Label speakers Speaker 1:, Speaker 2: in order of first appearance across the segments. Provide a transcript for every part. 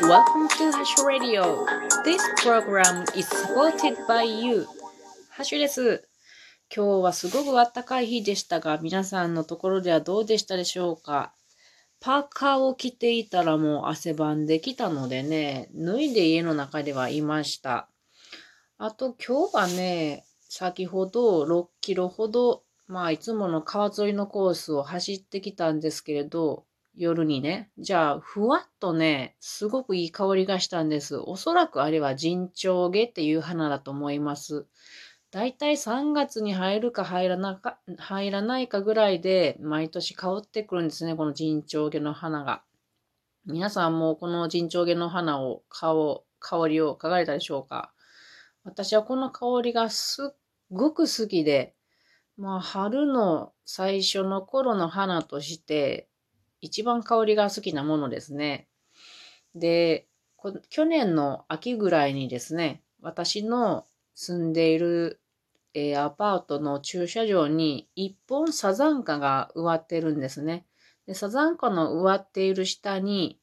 Speaker 1: Welcome to Hash Radio. This program is supported by you. ハッシュです。今日はすごく暖かい日でしたが、皆さんのところではどうでしたでしょうか？パーカーを着ていたらもう汗ばんできたのでね、脱いで家の中ではいました。あと今日はね、先ほど6キロほど、まあいつもの川沿いのコースを走ってきたんですけれど、夜にね。じゃあ、ふわっとね、すごくいい香りがしたんです。おそらくあれは陣長毛っていう花だと思います。だいたい3月に入るか入らなか、入らないかぐらいで、毎年香ってくるんですね、この陣長毛の花が。皆さんもこの陣長毛の花を、香香りを嗅がれたでしょうか？私はこの香りがすっごく好きで、まあ、春の最初の頃の花として、一番香りが好きなものですね。で、去年の秋ぐらいにですね、私の住んでいる、えー、アパートの駐車場に一本サザンカが植わってるんですね。で、サザンカの植わっている下に、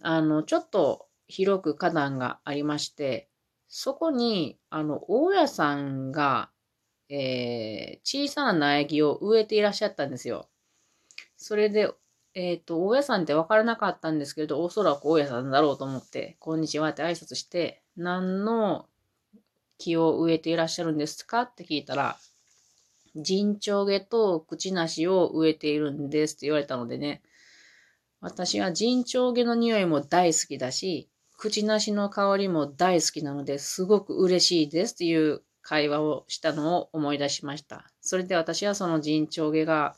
Speaker 1: あの、ちょっと広く花壇がありまして、そこに、あの、大家さんが、えー、小さな苗木を植えていらっしゃったんですよ。それで、えっ、ー、と、大家さんって分からなかったんですけれど、おそらく大家さんだろうと思って、こんにちはって挨拶して、何の木を植えていらっしゃるんですかって聞いたら、陣長毛と口なしを植えているんですって言われたのでね、私は陣長毛の匂いも大好きだし、口なしの香りも大好きなのですごく嬉しいですっていう会話をしたのを思い出しました。それで私はその陣長毛が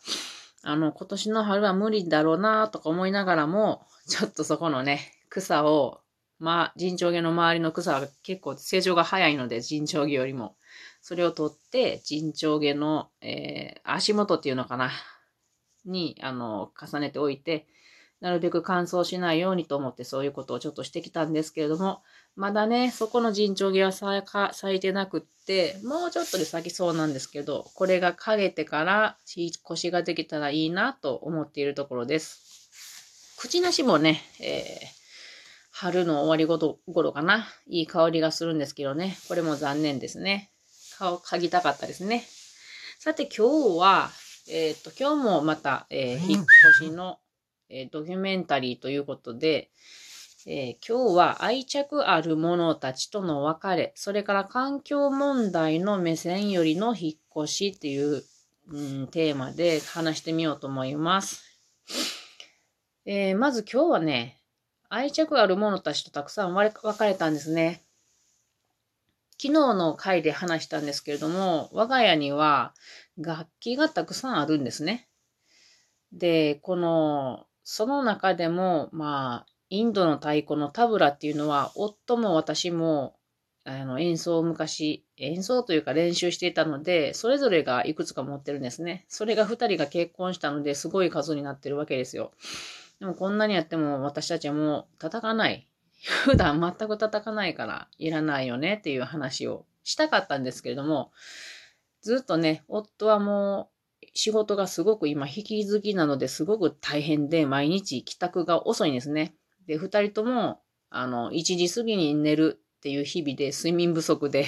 Speaker 1: あの、今年の春は無理だろうなとか思いながらも、ちょっとそこのね、草を、まあ、人長毛の周りの草は結構成長が早いので、人長毛よりも。それを取って、人長毛の、えー、足元っていうのかな、に、あの、重ねておいて、なるべく乾燥しないようにと思ってそういうことをちょっとしてきたんですけれども、まだね、そこの陣長毛は咲いてなくって、もうちょっとで咲きそうなんですけど、これが枯れてから腰ができたらいいなと思っているところです。口なしもね、えー、春の終わり頃かな。いい香りがするんですけどね。これも残念ですね。顔嗅ぎたかったですね。さて今日は、えっ、ー、と、今日もまた、えー、引っ越しのえー、ドキュメンタリーということで、えー、今日は愛着ある者たちとの別れ、それから環境問題の目線よりの引っ越しっていう、うん、テーマで話してみようと思います。えー、まず今日はね、愛着ある者たちとたくさん別れたんですね。昨日の回で話したんですけれども、我が家には楽器がたくさんあるんですね。で、このその中でも、まあ、インドの太鼓のタブラっていうのは、夫も私も、あの、演奏を昔、演奏というか練習していたので、それぞれがいくつか持ってるんですね。それが二人が結婚したので、すごい数になってるわけですよ。でもこんなにやっても私たちはもう叩かない。普段全く叩かないからいらないよねっていう話をしたかったんですけれども、ずっとね、夫はもう仕事がすごく今引き続きなのですごく大変で、毎日帰宅が遅いんですね。で、二人とも、あの、1時過ぎに寝るっていう日々で睡眠不足で、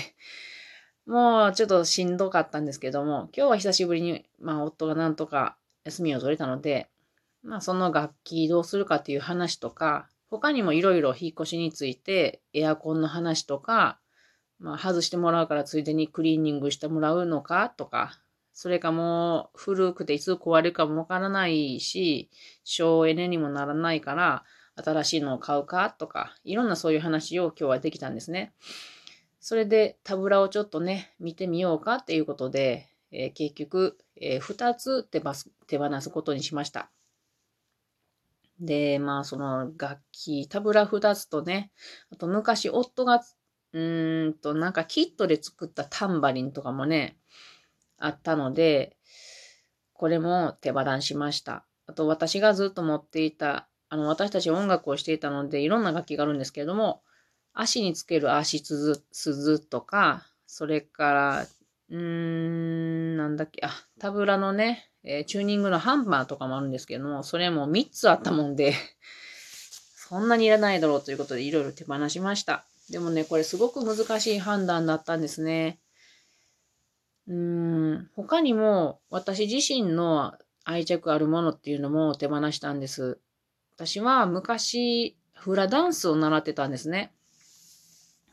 Speaker 1: もうちょっとしんどかったんですけども、今日は久しぶりに、まあ夫がなんとか休みを取れたので、まあその楽器どうするかっていう話とか、他にもいろいろ引っ越しについて、エアコンの話とか、まあ外してもらうからついでにクリーニングしてもらうのかとか、それかもう古くていつ壊れるかもわからないし、省エネにもならないから、新しいのを買うかとか、いろんなそういう話を今日はできたんですね。それでタブラをちょっとね、見てみようかっていうことで、えー、結局、えー、2つ手手放すことにしました。で、まあその楽器、タブラ2つとね、あと昔夫が、うーんとなんかキットで作ったタンバリンとかもね、あったので、これも手放しました。あと私がずっと持っていた、あの私たち音楽をしていたのでいろんな楽器があるんですけれども、足につける足鈴とか、それから、うーん、なんだっけ、あ、タブラのね、えー、チューニングのハンマーとかもあるんですけども、それも3つあったもんでそんなにいらないだろうということでいろいろ手放しました。でもね、これすごく難しい判断だったんですね。うん、他にも私自身の愛着あるものっていうのも手放したんです。私は昔、フラダンスを習ってたんですね。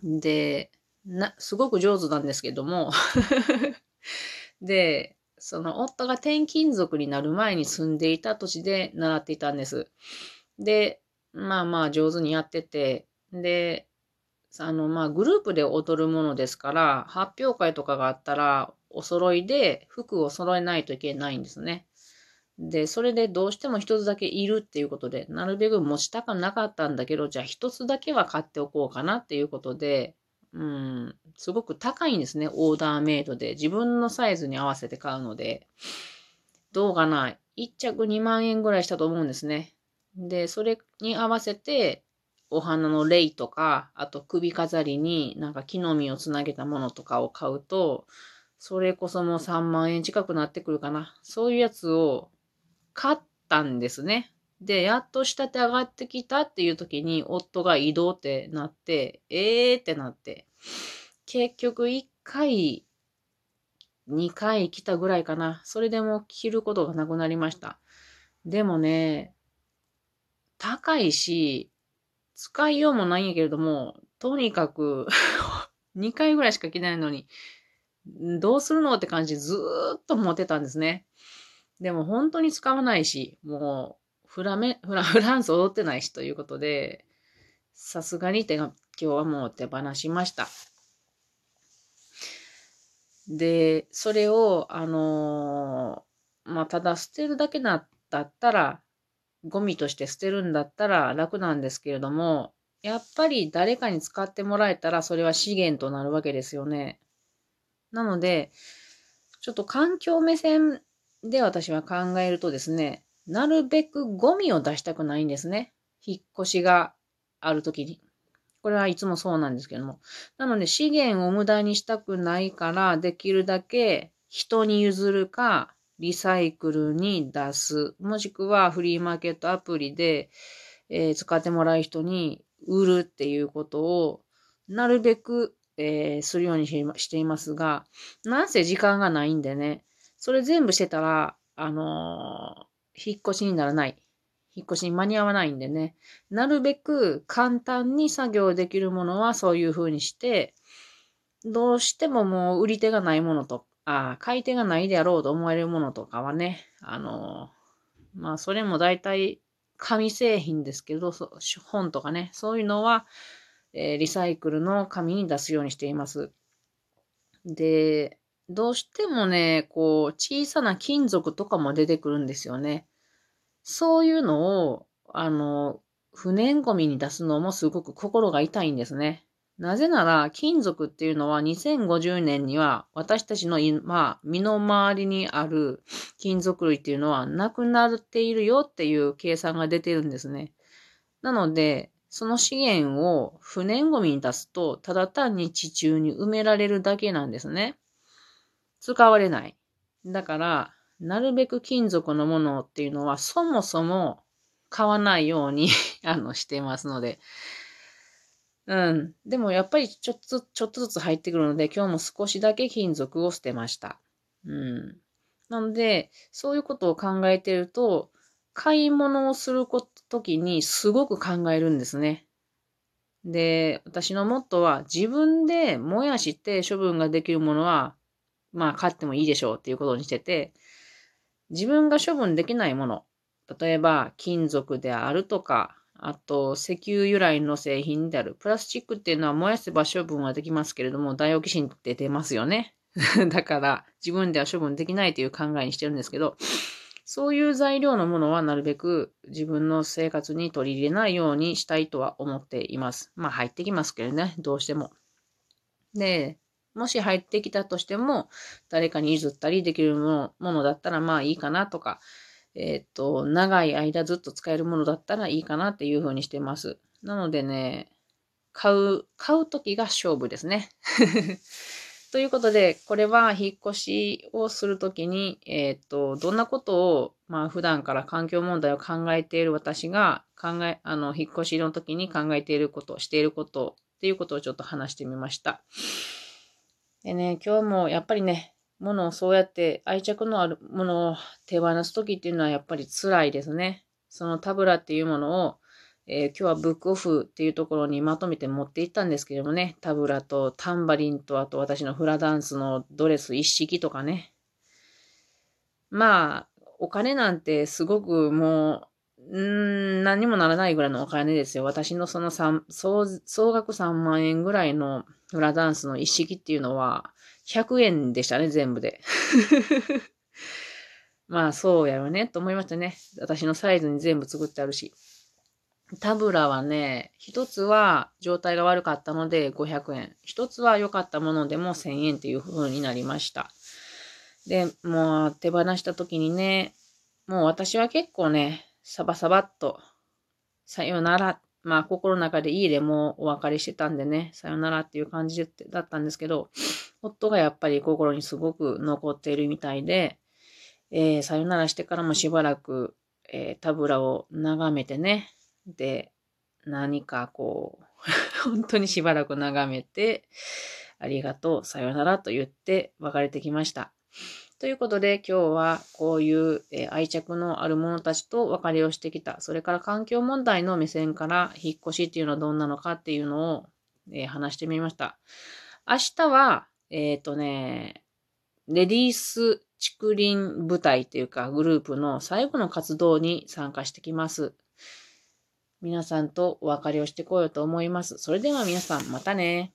Speaker 1: で、な、すごく上手なんですけども で、その夫が転勤族になる前に住んでいた土地で習っていたんです。で、まあまあ上手にやってて、で、あの、まあグループで踊るものですから、発表会とかがあったら、お揃いで服を揃えないといけないんですね。で、それでどうしても一つだけいるっていうことで、なるべく持ちたくなかったんだけど、じゃあ一つだけは買っておこうかなっていうことで、うん、すごく高いんですね、オーダーメイドで。自分のサイズに合わせて買うので。どうかな ?1 着2万円ぐらいしたと思うんですね。で、それに合わせて、お花のレイとか、あと首飾りになんか木の実をつなげたものとかを買うと、それこそもう3万円近くなってくるかな。そういうやつを買ったんですね。で、やっと仕立て上がってきたっていう時に、夫が移動ってなって、えーってなって、結局1回、2回来たぐらいかな。それでも着ることがなくなりました。でもね、高いし、使いようもないんやけれども、とにかく 2回ぐらいしか着ないのに、どうするのって感じずーっと持ってたんですね。でも本当に使わないし、もうフラメ、フラ フランス踊ってないしということで、さすがに手が今日はもう手放しました。で、それを、あのー、まあ、ただ捨てるだけだったら、ゴミとして捨てるんだったら楽なんですけれども、やっぱり誰かに使ってもらえたらそれは資源となるわけですよね。なので、ちょっと環境目線で私は考えるとですね、なるべくゴミを出したくないんですね。引っ越しがあるときに。これはいつもそうなんですけども。なので資源を無駄にしたくないから、できるだけ人に譲るか、リサイクルに出す。もしくはフリーマーケットアプリで、えー、使ってもらう人に売るっていうことを、なるべくえー、するようにしていますが、なんせ時間がないんでね、それ全部してたら、あのー、引っ越しにならない。引っ越しに間に合わないんでね、なるべく簡単に作業できるものはそういう風にして、どうしてももう売り手がないものと、あ買い手がないであろうと思われるものとかはね、あのー、まあそれも大体紙製品ですけど、本とかね、そういうのは、えー、リサイクルの紙に出すようにしています。で、どうしてもね、こう、小さな金属とかも出てくるんですよね。そういうのを、あの、不燃ゴミに出すのもすごく心が痛いんですね。なぜなら、金属っていうのは2050年には私たちの今、身の回りにある金属類っていうのはなくなっているよっていう計算が出てるんですね。なので、その資源を不燃ゴミに出すと、ただ単に地中に埋められるだけなんですね。使われない。だから、なるべく金属のものっていうのは、そもそも買わないように あの、してますので。うん。でもやっぱりちょっと、ちょっとずつ入ってくるので、今日も少しだけ金属を捨てました。うん。なので、そういうことを考えてると、買い物をするときにすごく考えるんですね。で、私のモットーは自分でもやして処分ができるものは、まあ買ってもいいでしょうっていうことにしてて、自分が処分できないもの、例えば金属であるとか、あと石油由来の製品である。プラスチックっていうのは燃やせば処分はできますけれども、ダイオキシンって出ますよね。だから自分では処分できないという考えにしてるんですけど、そういう材料のものはなるべく自分の生活に取り入れないようにしたいとは思っています。まあ入ってきますけどね、どうしても。で、もし入ってきたとしても、誰かに譲ったりできるものだったらまあいいかなとか、えっ、と、長い間ずっと使えるものだったらいいかなっていうふうにしてます。なのでね、買う、買うときが勝負ですね。ということで、これは引っ越しをするときに、えっ、と、どんなことを、まあ普段から環境問題を考えている私が考え、あの、引っ越しの時に考えていること、していることっていうことをちょっと話してみました。でね、今日もやっぱりね、ものをそうやって愛着のあるものを手放す時っていうのはやっぱり辛いですね。そのタブラっていうものをえー、今日はブックオフっていうところにまとめて持って行ったんですけどもね、タブラとタンバリンとあと私のフラダンスのドレス一式とかね。まあ、お金なんてすごくもう、ん何にもならないぐらいのお金ですよ。私のその総総額3万円ぐらいのフラダンスの一式っていうのは100円でしたね、全部で。まあそうやろね、と思いましたね。私のサイズに全部作ってあるし。タブラはね、一つは状態が悪かったので500円。一つは良かったものでも1000円っていう風になりました。で、もう手放した時にね、もう私は結構ね、サバサバっと、さよなら、まあ心の中で家でもうお別れしてたんでね、さよならっていう感じだったんですけど、夫がやっぱり心にすごく残っているみたいで、えー、さよならしてからもしばらく、えー、タブラを眺めてね、で、何かこう、本当にしばらく眺めて、ありがとう、さよならと言って別れてきました。ということで今日はこういう、え愛着のある者たちと別れをしてきた。それから環境問題の目線から引っ越しっていうのはどんなのかっていうのを、え話してみました。明日は、えっ、ー、とね、レディース竹林部隊というかグループの最後の活動に参加してきます。皆さんとお別れをしてこようと思います。それでは皆さん、またね。